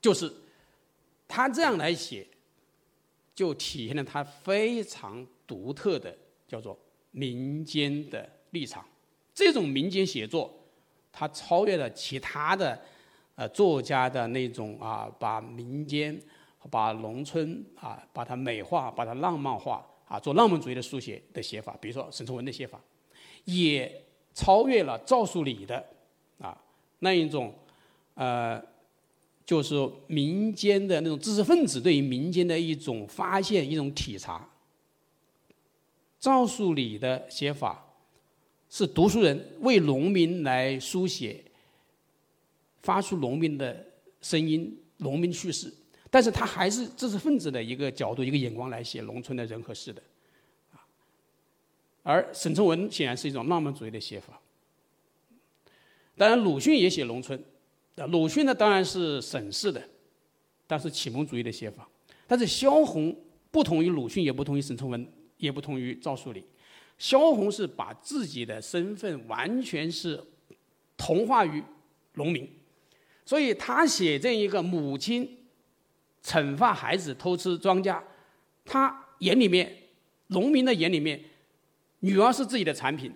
就是他这样来写，就体现了他非常独特的叫做民间的立场。这种民间写作，它超越了其他的呃作家的那种啊，把民间、把农村啊，把它美化、把它浪漫化啊，做浪漫主义的书写的写法。比如说沈从文的写法，也超越了赵树理的啊那一种呃，就是民间的那种知识分子对于民间的一种发现、一种体察。赵树理的写法。是读书人为农民来书写，发出农民的声音，农民叙事。但是他还是知识分子的一个角度、一个眼光来写农村的人和事的，而沈从文显然是一种浪漫主义的写法。当然，鲁迅也写农村，鲁迅呢当然是省市的，但是启蒙主义的写法。但是萧红不同于鲁迅，也不同于沈从文，也不同于赵树理。萧红是把自己的身份完全是同化于农民，所以他写这一个母亲惩罚孩子偷吃庄稼，他眼里面农民的眼里面，女儿是自己的产品，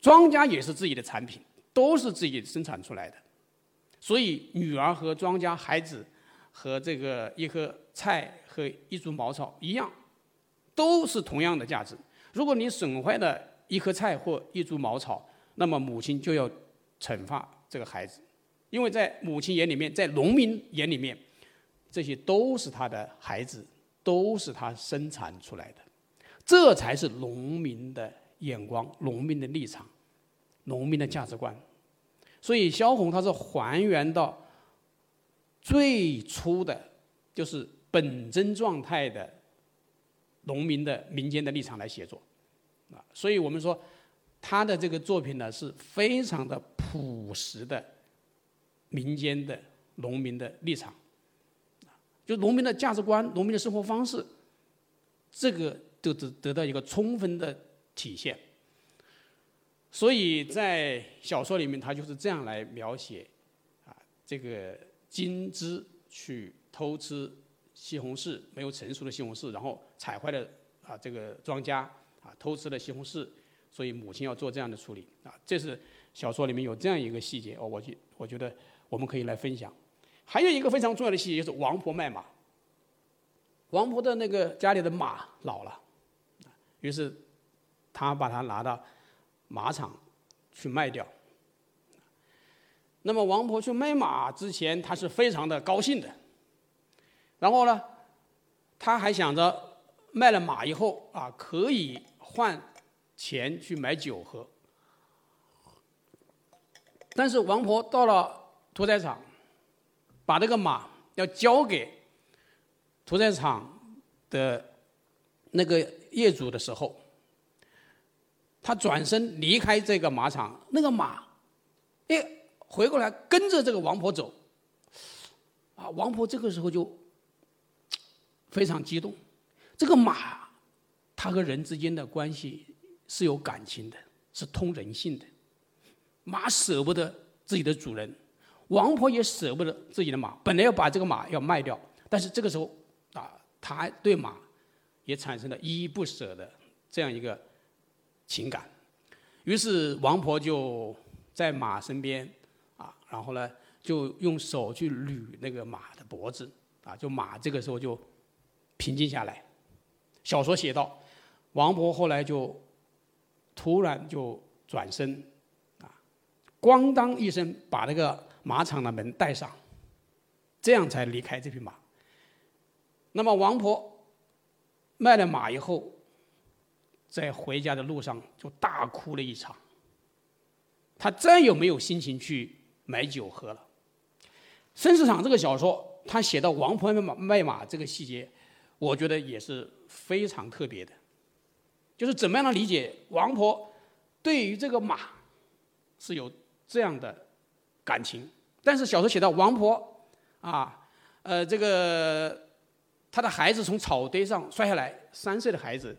庄稼也是自己的产品，都是自己生产出来的，所以女儿和庄稼、孩子和这个一棵菜和一株茅草一样，都是同样的价值。如果你损坏了一棵菜或一株茅草，那么母亲就要惩罚这个孩子，因为在母亲眼里面，在农民眼里面，这些都是他的孩子，都是他生产出来的，这才是农民的眼光、农民的立场、农民的价值观。所以萧红他是还原到最初的，就是本真状态的农民的民间的立场来写作。啊，所以我们说，他的这个作品呢是非常的朴实的，民间的农民的立场，就农民的价值观、农民的生活方式，这个都得得到一个充分的体现。所以在小说里面，他就是这样来描写，啊，这个金枝去偷吃西红柿，没有成熟的西红柿，然后踩坏了啊这个庄稼。啊，偷吃了西红柿，所以母亲要做这样的处理啊。这是小说里面有这样一个细节哦，我觉我觉得我们可以来分享。还有一个非常重要的细节就是王婆卖马。王婆的那个家里的马老了，于是他把它拿到马场去卖掉。那么王婆去卖马之前，她是非常的高兴的。然后呢，他还想着卖了马以后啊，可以。换钱去买酒喝，但是王婆到了屠宰场，把这个马要交给屠宰场的那个业主的时候，他转身离开这个马场，那个马，哎，回过来跟着这个王婆走，啊，王婆这个时候就非常激动，这个马。它和人之间的关系是有感情的，是通人性的。马舍不得自己的主人，王婆也舍不得自己的马。本来要把这个马要卖掉，但是这个时候啊，他对马也产生了依依不舍的这样一个情感。于是王婆就在马身边啊，然后呢，就用手去捋那个马的脖子啊，就马这个时候就平静下来。小说写道。王婆后来就突然就转身，啊，咣当一声把那个马场的门带上，这样才离开这匹马。那么王婆卖了马以后，在回家的路上就大哭了一场。他再也没有心情去买酒喝了。《生死场》这个小说，他写到王婆卖马卖马这个细节，我觉得也是非常特别的。就是怎么样的理解王婆对于这个马是有这样的感情，但是小说写到王婆啊，呃，这个他的孩子从草堆上摔下来，三岁的孩子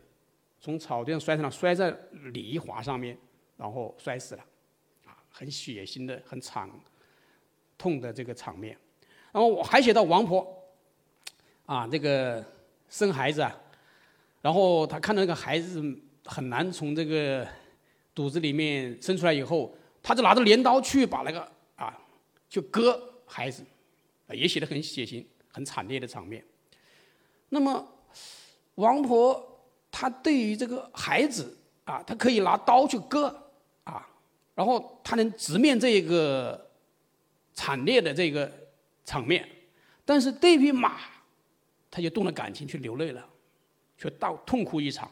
从草地上摔下来，摔在泥滑上面，然后摔死了，啊，很血腥的、很惨痛的这个场面。然后我还写到王婆，啊，这个生孩子啊，然后她看到那个孩子很难从这个肚子里面生出来以后，他就拿着镰刀去把那个啊，去割孩子，也写的很血腥、很惨烈的场面。那么王婆他对于这个孩子啊，他可以拿刀去割啊，然后他能直面这个惨烈的这个。场面，但是对匹马，他就动了感情去流泪了，却到痛哭一场。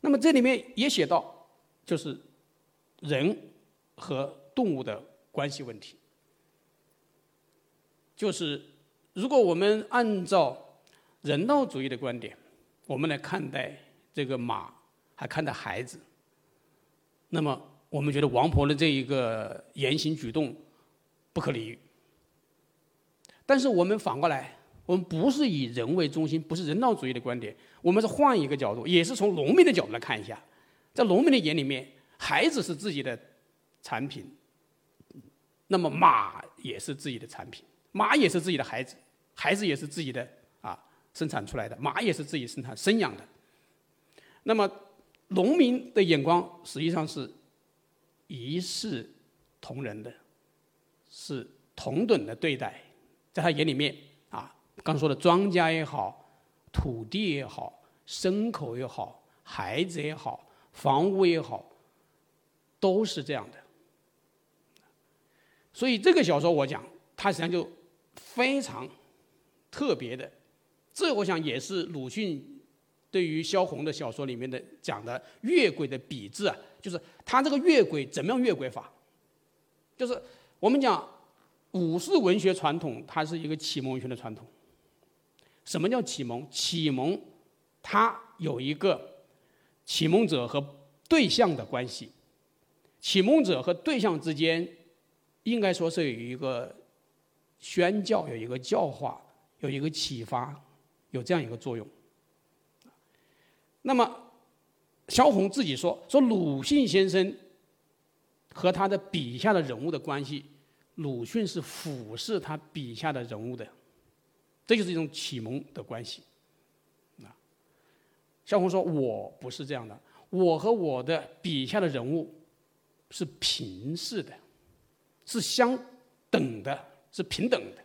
那么这里面也写到，就是人和动物的关系问题。就是如果我们按照人道主义的观点，我们来看待这个马，还看待孩子，那么我们觉得王婆的这一个言行举动不可理喻。但是我们反过来，我们不是以人为中心，不是人道主义的观点，我们是换一个角度，也是从农民的角度来看一下，在农民的眼里面，孩子是自己的产品，那么马也是自己的产品，马也是自己的孩子，孩子也是自己的啊生产出来的，马也是自己生产生养的。那么农民的眼光实际上是一视同仁的，是同等的对待。在他眼里面，啊，刚说的庄稼也好，土地也好，牲口也好，孩子也好，房屋也好，都是这样的。所以这个小说我讲，它实际上就非常特别的。这我想也是鲁迅对于萧红的小说里面的讲的越轨的笔致啊，就是他这个越轨怎么样越轨法？就是我们讲。武士文学传统，它是一个启蒙文学的传统。什么叫启蒙？启蒙，它有一个启蒙者和对象的关系。启蒙者和对象之间，应该说是有一个宣教，有一个教化，有一个启发，有这样一个作用。那么，萧红自己说：“说鲁迅先生和他的笔下的人物的关系。”鲁迅是俯视他笔下的人物的，这就是一种启蒙的关系。啊，萧红说：“我不是这样的，我和我的笔下的人物是平视的，是相等的，是平等的。”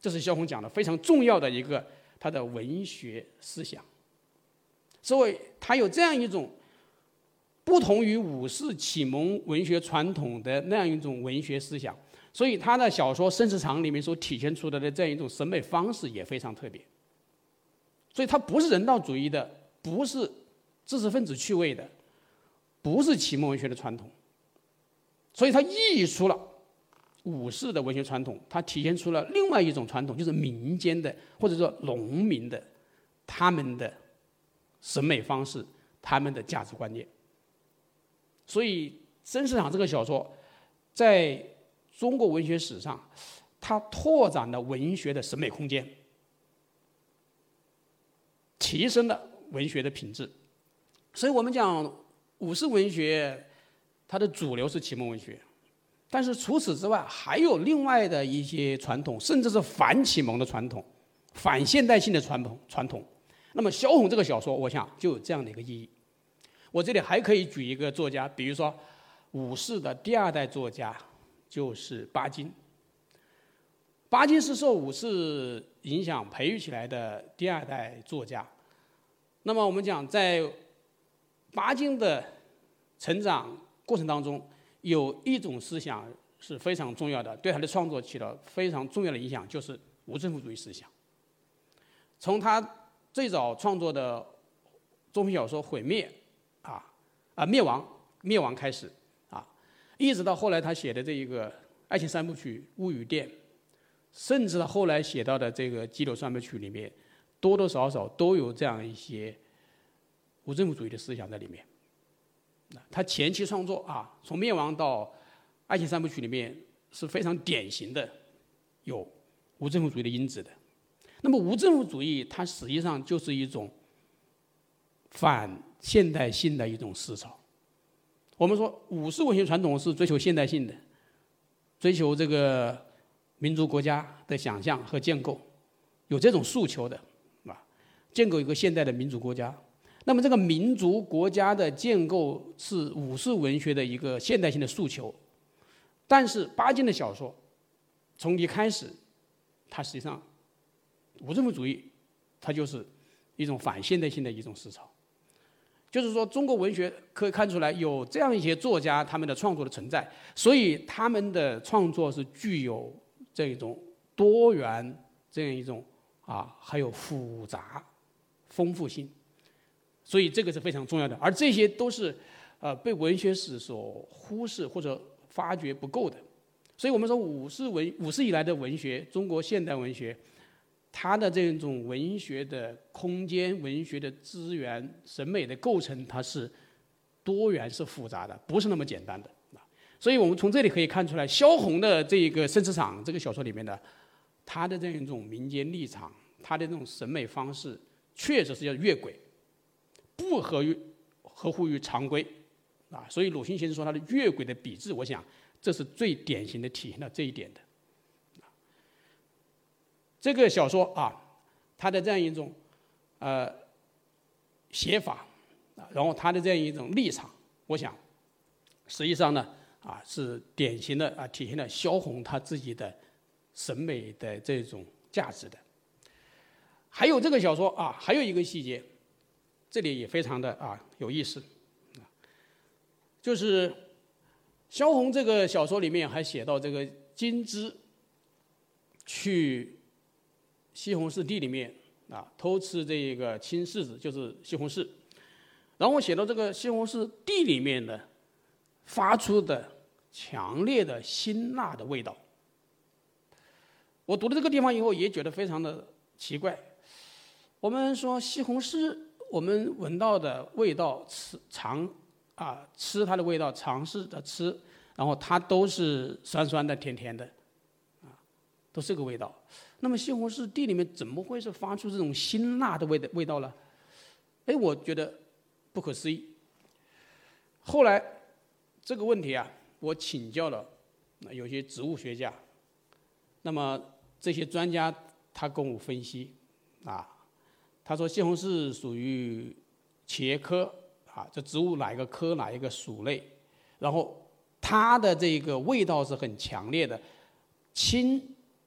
这是萧红讲的非常重要的一个他的文学思想。所以，他有这样一种不同于武士启蒙文学传统的那样一种文学思想。所以他的小说《生死场》里面所体现出来的这样一种审美方式也非常特别。所以他不是人道主义的，不是知识分子趣味的，不是启蒙文学的传统。所以他溢出了武士的文学传统，它体现出了另外一种传统，就是民间的或者说农民的他们的审美方式，他们的价值观念。所以《生死场》这个小说在。中国文学史上，它拓展了文学的审美空间，提升了文学的品质。所以我们讲武士文学，它的主流是启蒙文学，但是除此之外，还有另外的一些传统，甚至是反启蒙的传统、反现代性的传统传统。那么萧红这个小说，我想就有这样的一个意义。我这里还可以举一个作家，比如说武士的第二代作家。就是巴金。巴金是受武士影响培育起来的第二代作家。那么我们讲，在巴金的成长过程当中，有一种思想是非常重要的，对他的创作起了非常重要的影响，就是无政府主义思想。从他最早创作的中篇小说《毁灭》啊啊灭亡灭亡开始啊。一直到后来，他写的这一个爱情三部曲《物语店》，甚至后来写到的这个《激流三部曲》里面，多多少少都有这样一些无政府主义的思想在里面。他前期创作啊，从《灭亡》到《爱情三部曲》里面是非常典型的有无政府主义的因子的。那么无政府主义，它实际上就是一种反现代性的一种思潮。我们说武士文学传统是追求现代性的，追求这个民族国家的想象和建构，有这种诉求的，啊，建构一个现代的民族国家。那么这个民族国家的建构是武士文学的一个现代性的诉求，但是巴金的小说从一开始，它实际上无政府主义，它就是一种反现代性的一种思潮。就是说，中国文学可以看出来有这样一些作家，他们的创作的存在，所以他们的创作是具有这种多元这样一种啊，还有复杂、丰富性，所以这个是非常重要的。而这些都是呃被文学史所忽视或者发掘不够的。所以我们说，五四文五四以来的文学，中国现代文学。它的这种文学的空间、文学的资源、审美的构成，它是多元、是复杂的，不是那么简单的。所以我们从这里可以看出来，萧红的这个《生死场》这个小说里面的，他的这样一种民间立场，他的这种审美方式，确实是要越轨，不合于合乎于常规啊。所以鲁迅先生说他的越轨的笔致，我想这是最典型的体现了这一点的。这个小说啊，它的这样一种呃写法啊，然后它的这样一种立场，我想实际上呢啊是典型的啊体现了萧红他自己的审美的这种价值的。还有这个小说啊，还有一个细节，这里也非常的啊有意思，就是萧红这个小说里面还写到这个金枝去。西红柿地里面啊，偷吃这个青柿子，就是西红柿。然后写到这个西红柿地里面的发出的强烈的辛辣的味道。我读了这个地方以后，也觉得非常的奇怪。我们说西红柿，我们闻到的味道，吃尝啊吃它的味道，尝试着吃，然后它都是酸酸的、甜甜的，啊，都是这个味道。那么西红柿地里面怎么会是发出这种辛辣的味的味道呢？哎，我觉得不可思议。后来这个问题啊，我请教了有些植物学家。那么这些专家他跟我分析啊，他说西红柿属于茄科啊，这植物哪一个科哪一个属类，然后它的这个味道是很强烈的，青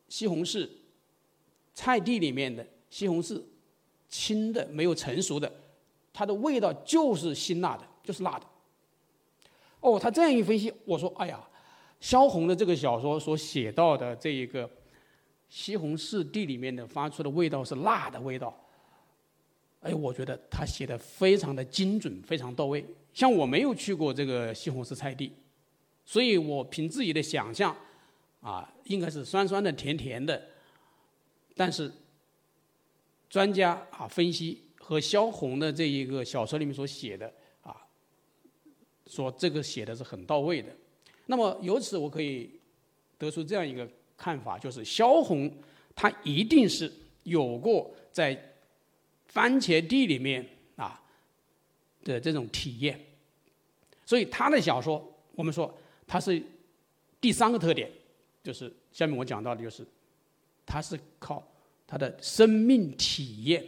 西红柿。菜地里面的西红柿，青的没有成熟的，它的味道就是辛辣的，就是辣的。哦，他这样一分析，我说，哎呀，萧红的这个小说所写到的这一个西红柿地里面的发出的味道是辣的味道。哎，我觉得他写的非常的精准，非常到位。像我没有去过这个西红柿菜地，所以我凭自己的想象，啊，应该是酸酸的、甜甜的。但是，专家啊分析和萧红的这一个小说里面所写的啊，说这个写的是很到位的。那么由此我可以得出这样一个看法，就是萧红他一定是有过在番茄地里面啊的这种体验。所以他的小说，我们说他是第三个特点，就是下面我讲到的就是。他是靠他的生命体验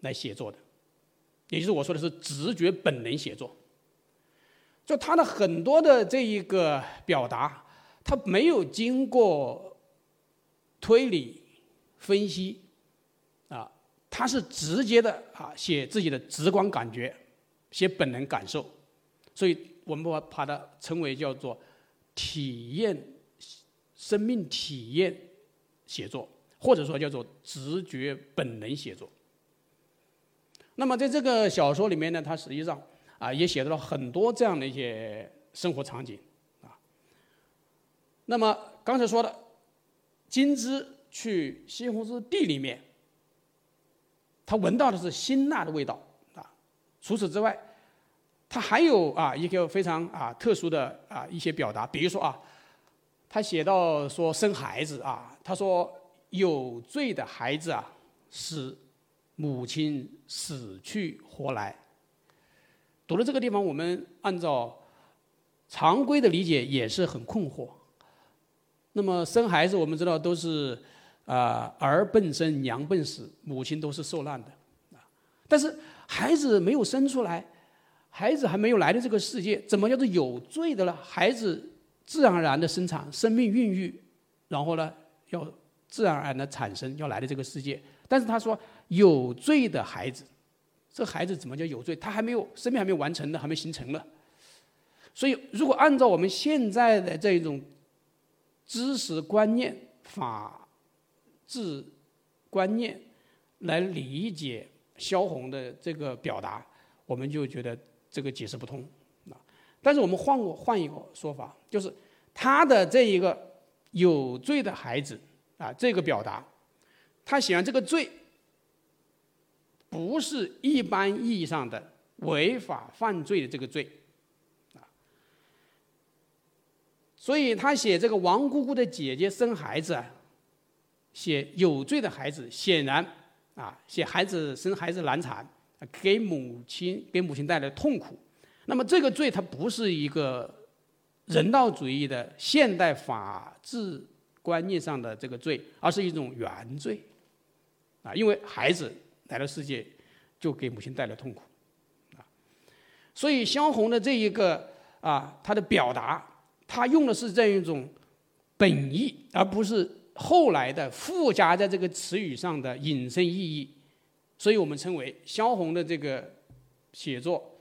来写作的，也就是我说的是直觉本能写作。就他的很多的这一个表达，他没有经过推理分析，他是直接的啊写自己的直观感觉，写本能感受，所以我们把把它称为叫做体验生命体验。写作，或者说叫做直觉本能写作。那么在这个小说里面呢，它实际上啊也写到了很多这样的一些生活场景啊。那么刚才说的，金枝去西红柿地里面，他闻到的是辛辣的味道啊。除此之外，他还有啊一个非常啊特殊的啊一些表达，比如说啊。他写到说生孩子啊，他说有罪的孩子啊，使母亲死去活来。读了这个地方，我们按照常规的理解也是很困惑。那么生孩子，我们知道都是啊儿奔生，娘奔死，母亲都是受难的啊。但是孩子没有生出来，孩子还没有来到这个世界，怎么叫做有罪的呢？孩子自然而然的生产，生命孕育，然后呢要自然而然的产生，要来到这个世界。但是他说有罪的孩子，这孩子怎么叫有罪？他还没有生命还没有完成呢，还没形成呢。所以如果按照我们现在的这种。知识观念、法字观念来理解萧红的这个表达，我们就觉得这个解释不通啊。但是我们换过换一个说法，就是他的这一个有罪的孩子啊，这个表达，他显然这个罪不是一般意义上的违法犯罪的这个罪啊。所以他写这个王姑姑的姐姐生孩子啊，写有罪的孩子，显然啊，写孩子生孩子难产，给母亲给母亲带来痛苦。那么这个罪它不是一个人道主义的现代法治观念上的这个罪，而是一种原罪啊，因为孩子来到世界就给母亲带来痛苦啊。所以萧红的这一个啊，他的表达。他用的是这样一种本意，而不是后来的附加在这个词语上的引申意义，所以我们称为萧红的这个写作，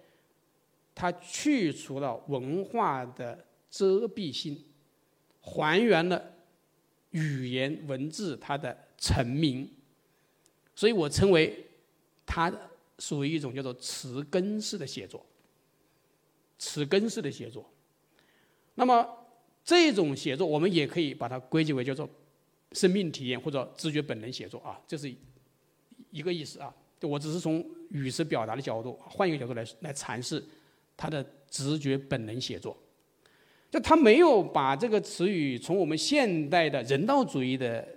它去除了文化的遮蔽性，还原了语言文字它的成名，所以我称为它属于一种叫做词根式的写作，词根式的写作。那么这种写作，我们也可以把它归结为叫做生命体验或者直觉本能写作啊，这是一个意思啊。我只是从语词表达的角度，换一个角度来来阐释他的直觉本能写作。就他没有把这个词语从我们现代的人道主义的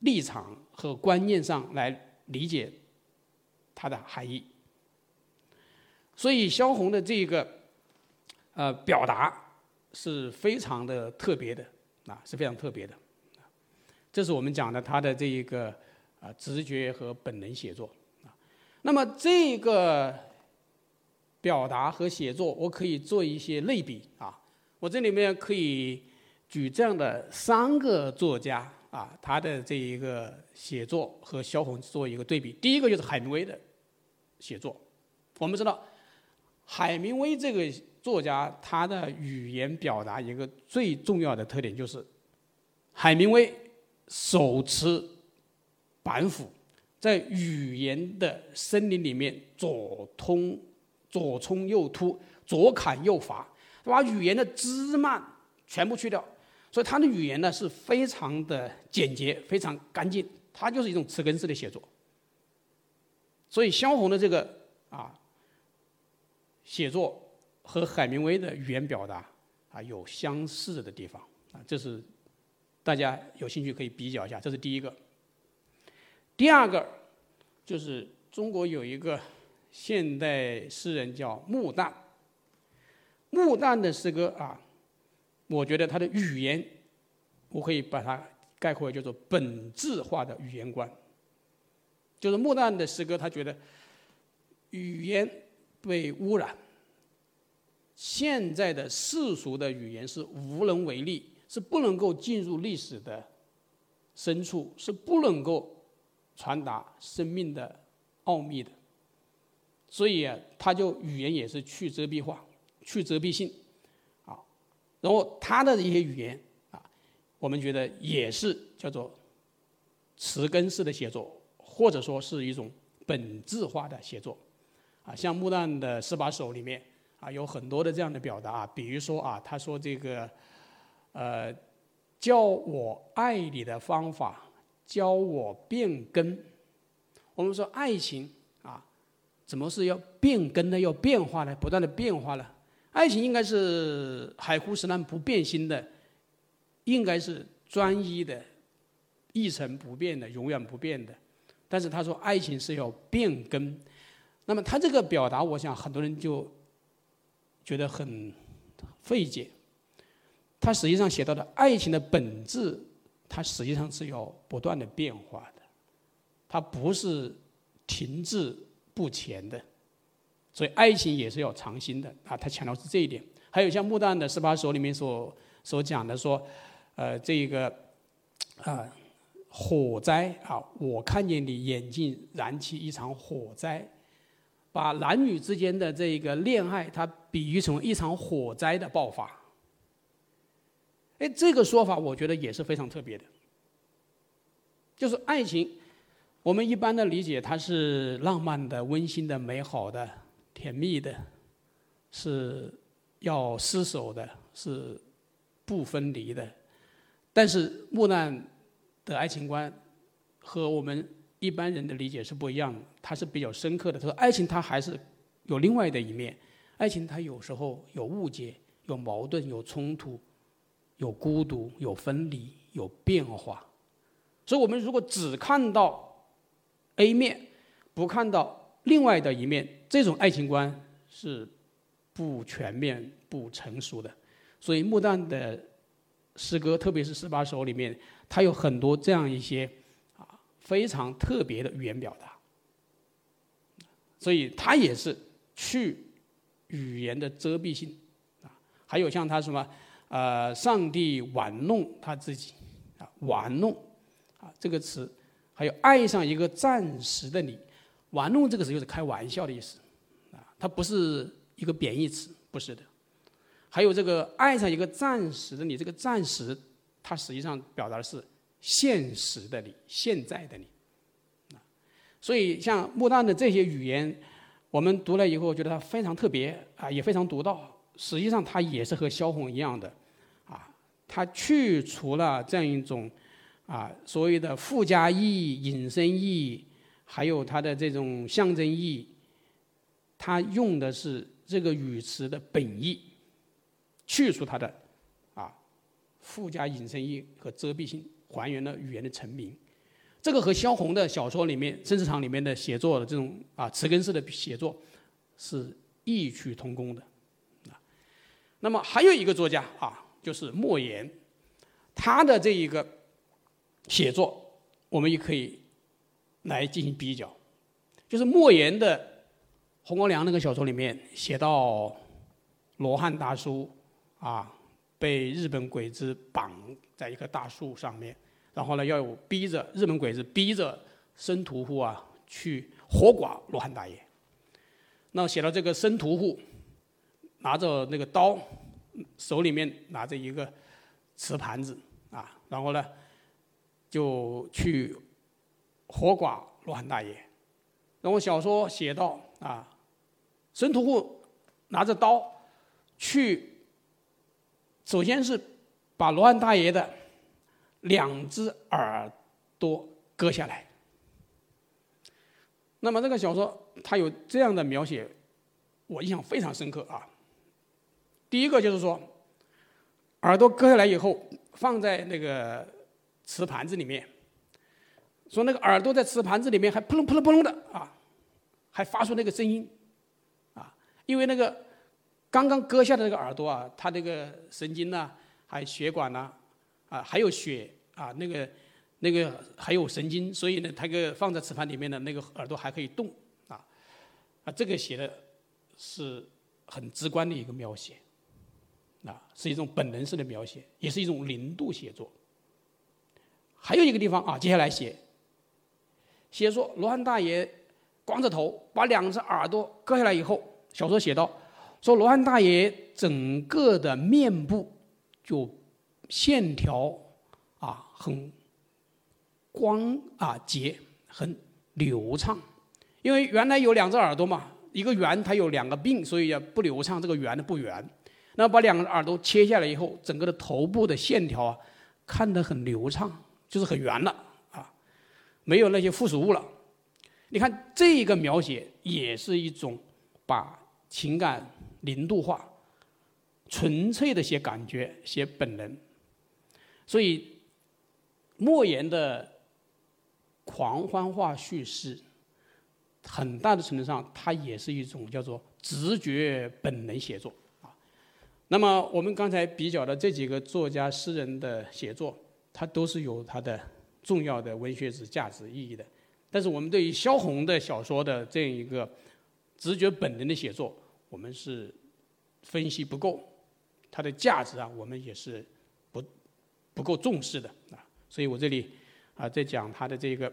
立场和观念上来理解它的含义。所以萧红的这个呃表达。是非常的特别的，啊，是非常特别的，这是我们讲的他的这一个啊直觉和本能写作啊。那么这个表达和写作，我可以做一些类比啊。我这里面可以举这样的三个作家啊，他的这一个写作和萧红做一个对比。第一个就是海明威的写作，我们知道海明威这个。作家他的语言表达一个最重要的特点就是，海明威手持板斧，在语言的森林里面左通左冲右突，左砍右伐，把语言的枝蔓全部去掉，所以他的语言呢是非常的简洁，非常干净，它就是一种词根式的写作。所以萧红的这个啊写作。和海明威的语言表达啊有相似的地方啊，这是大家有兴趣可以比较一下。这是第一个。第二个就是中国有一个现代诗人叫穆旦，穆旦的诗歌啊，我觉得他的语言，我可以把它概括为叫做本质化的语言观。就是穆旦的诗歌，他觉得语言被污染。现在的世俗的语言是无能为力，是不能够进入历史的深处，是不能够传达生命的奥秘的。所以啊，他就语言也是去遮蔽化、去遮蔽性，啊，然后他的一些语言啊，我们觉得也是叫做词根式的写作，或者说是一种本质化的写作，啊，像穆旦的十把手里面。啊，有很多的这样的表达啊，比如说啊，他说这个，呃，教我爱你的方法，教我变更。我们说爱情啊，怎么是要变更呢？要变化呢？不断的变化呢？爱情应该是海枯石烂不变心的，应该是专一的、一成不变的、永远不变的。但是他说爱情是要变更，那么他这个表达，我想很多人就。觉得很费解，他实际上写到的爱情的本质，它实际上是要不断的变化的，它不是停滞不前的，所以爱情也是要长新的啊。他强调是这一点。还有像穆旦的十八首里面所所讲的说，呃，这个啊火灾啊，我看见你眼睛燃起一场火灾。把男女之间的这个恋爱，它比喻成一场火灾的爆发。哎，这个说法我觉得也是非常特别的。就是爱情，我们一般的理解它是浪漫的、温馨的、美好的、甜蜜的，是要厮守的，是不分离的。但是木兰的爱情观和我们。一般人的理解是不一样的，它是比较深刻的。他说，爱情它还是有另外的一面，爱情它有时候有误解、有矛盾、有冲突、有孤独、有分离、有变化。所以我们如果只看到 A 面，不看到另外的一面，这种爱情观是不全面、不成熟的。所以穆旦的诗歌，特别是十八首里面，它有很多这样一些啊。非常特别的语言表达，所以它也是去语言的遮蔽性啊。还有像他什么呃，上帝玩弄他自己啊，玩弄啊这个词，还有爱上一个暂时的你，玩弄这个词就是开玩笑的意思啊，它不是一个贬义词，不是的。还有这个爱上一个暂时的你，这个暂时，它实际上表达的是。现实的你，现在的你，啊，所以像穆旦的这些语言，我们读了以后觉得它非常特别啊，也非常独到。实际上，它也是和萧红一样的，啊，它去除了这样一种啊所谓的附加意义、引申意义，还有它的这种象征意义，它用的是这个语词的本意，去除它的啊附加引申意义和遮蔽性。还原了语言的成名，这个和萧红的小说里面《生死场》里面的写作的这种啊词根式的写作是异曲同工的。那么还有一个作家啊，就是莫言，他的这一个写作，我们也可以来进行比较。就是莫言的《红高粱》那个小说里面写到罗汉大叔啊。被日本鬼子绑在一棵大树上面，然后呢，要有逼着日本鬼子逼着生屠户啊去活剐罗汉大爷。那写到这个生屠户拿着那个刀，手里面拿着一个瓷盘子啊，然后呢就去活剐罗汉大爷。然后小说写到啊，神屠户拿着刀去。首先是把罗汉大爷的两只耳朵割下来。那么这个小说它有这样的描写，我印象非常深刻啊。第一个就是说，耳朵割下来以后放在那个瓷盘子里面，说那个耳朵在瓷盘子里面还扑棱扑棱扑棱的啊，还发出那个声音啊，因为那个。刚刚割下的那个耳朵啊，它这个神经呐，还血管呐，啊，还有血啊，那个那个还有神经，所以呢，它个放在瓷盘里面的那个耳朵还可以动啊，啊，这个写的是很直观的一个描写，啊，是一种本能式的描写，也是一种零度写作。还有一个地方啊，接下来写，写说罗汉大爷光着头把两只耳朵割下来以后，小说写到。说罗汉大爷整个的面部就线条啊很光啊洁很流畅，因为原来有两只耳朵嘛，一个圆它有两个鬓，所以不流畅，这个圆的不圆。那把两个耳朵切下来以后，整个的头部的线条啊看得很流畅，就是很圆了啊，没有那些附属物了。你看这个描写也是一种把情感。零度化，纯粹的写感觉，写本能。所以，莫言的狂欢化叙事，很大的程度上，它也是一种叫做直觉本能写作。那么我们刚才比较的这几个作家诗人的写作，它都是有它的重要的文学史价值意义的。但是我们对于萧红的小说的这样一个直觉本能的写作，我们是分析不够，它的价值啊，我们也是不不够重视的啊。所以我这里啊，在讲他的这个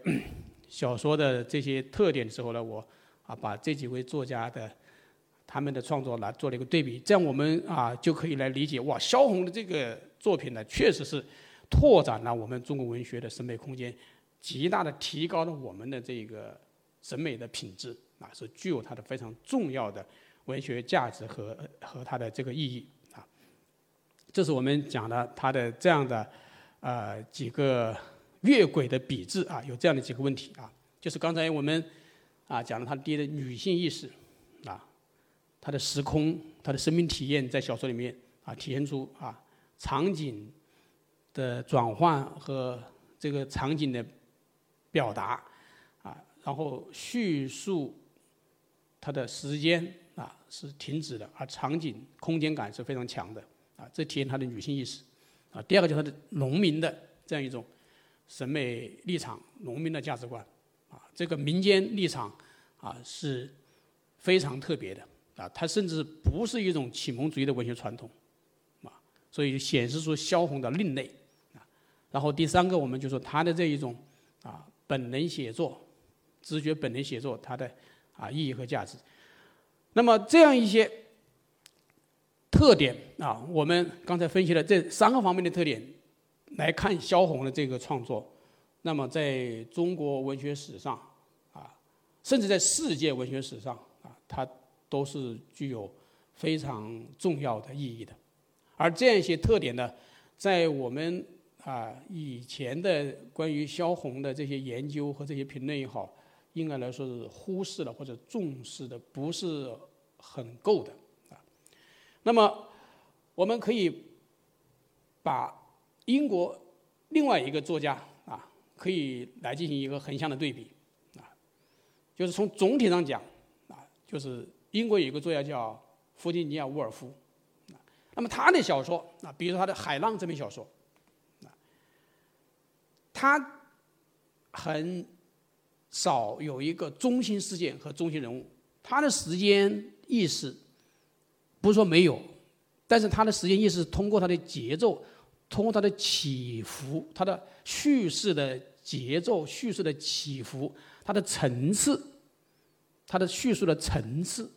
小说的这些特点的时候呢，我啊把这几位作家的他们的创作来做了一个对比，这样我们啊就可以来理解哇，萧红的这个作品呢，确实是拓展了我们中国文学的审美空间，极大的提高了我们的这个审美的品质啊，是具有它的非常重要的文学价值和和它的这个意义啊。这是我们讲的它的这样的。呃，几个越轨的笔致啊，有这样的几个问题啊，就是刚才我们啊讲了他第一的女性意识，他的时空、他的生命体验在小说里面啊体现出啊场景的转换和这个场景的表达啊，然后叙述它的时间啊是停止的，而场景空间感是非常强的啊，这体现他的女性意识。啊，第二个就是他的农民的这样一种审美立场，农民的价值观，啊，这个民间立场啊是非常特别的，啊，它甚至不是一种启蒙主义的文学传统，啊，所以显示出萧红的另类，啊，然后第三个我们就说他的这一种啊本能写作，直觉本能写作它的啊意义和价值，那么这样一些。特点啊，我们刚才分析了这三个方面的特点，来看萧红的这个创作，那么在中国文学史上啊，甚至在世界文学史上啊，它都是具有非常重要的意义的。而这样一些特点呢，在我们啊以前的关于萧红的这些研究和这些评论也好，应该来说是忽视了或者重视的不是很够的啊。那么，我们可以把英国另外一个作家啊，可以来进行一个横向的对比啊，就是从总体上讲啊，就是英国有一个作家叫弗吉尼亚·沃尔夫，那么他的小说啊，比如说他的《海浪》这篇小说啊，他很少有一个中心事件和中心人物，他的时间意识。不是说没有，但是他的时间意识通过他的节奏，通过他的起伏，他的叙事的节奏、叙事的起伏、他的层次、他的叙述的层次，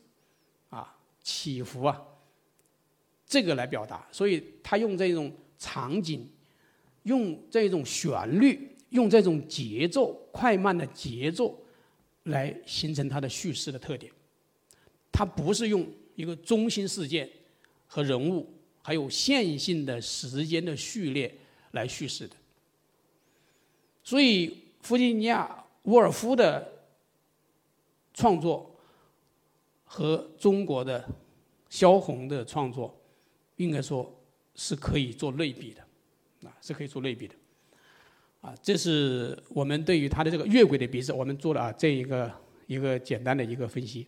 起伏啊，这个来表达。所以他用这种场景，用这种旋律，用这种节奏快慢的节奏，来形成他的叙事的特点。他不是用。一个中心事件和人物，还有线性的时间的序列来叙事的。所以，弗吉尼亚·沃尔夫的创作和中国的萧红的创作，应该说是可以做类比的，啊，是可以做类比的。啊，这是我们对于他的这个越轨的笔试，我们做了啊这一个一个简单的一个分析。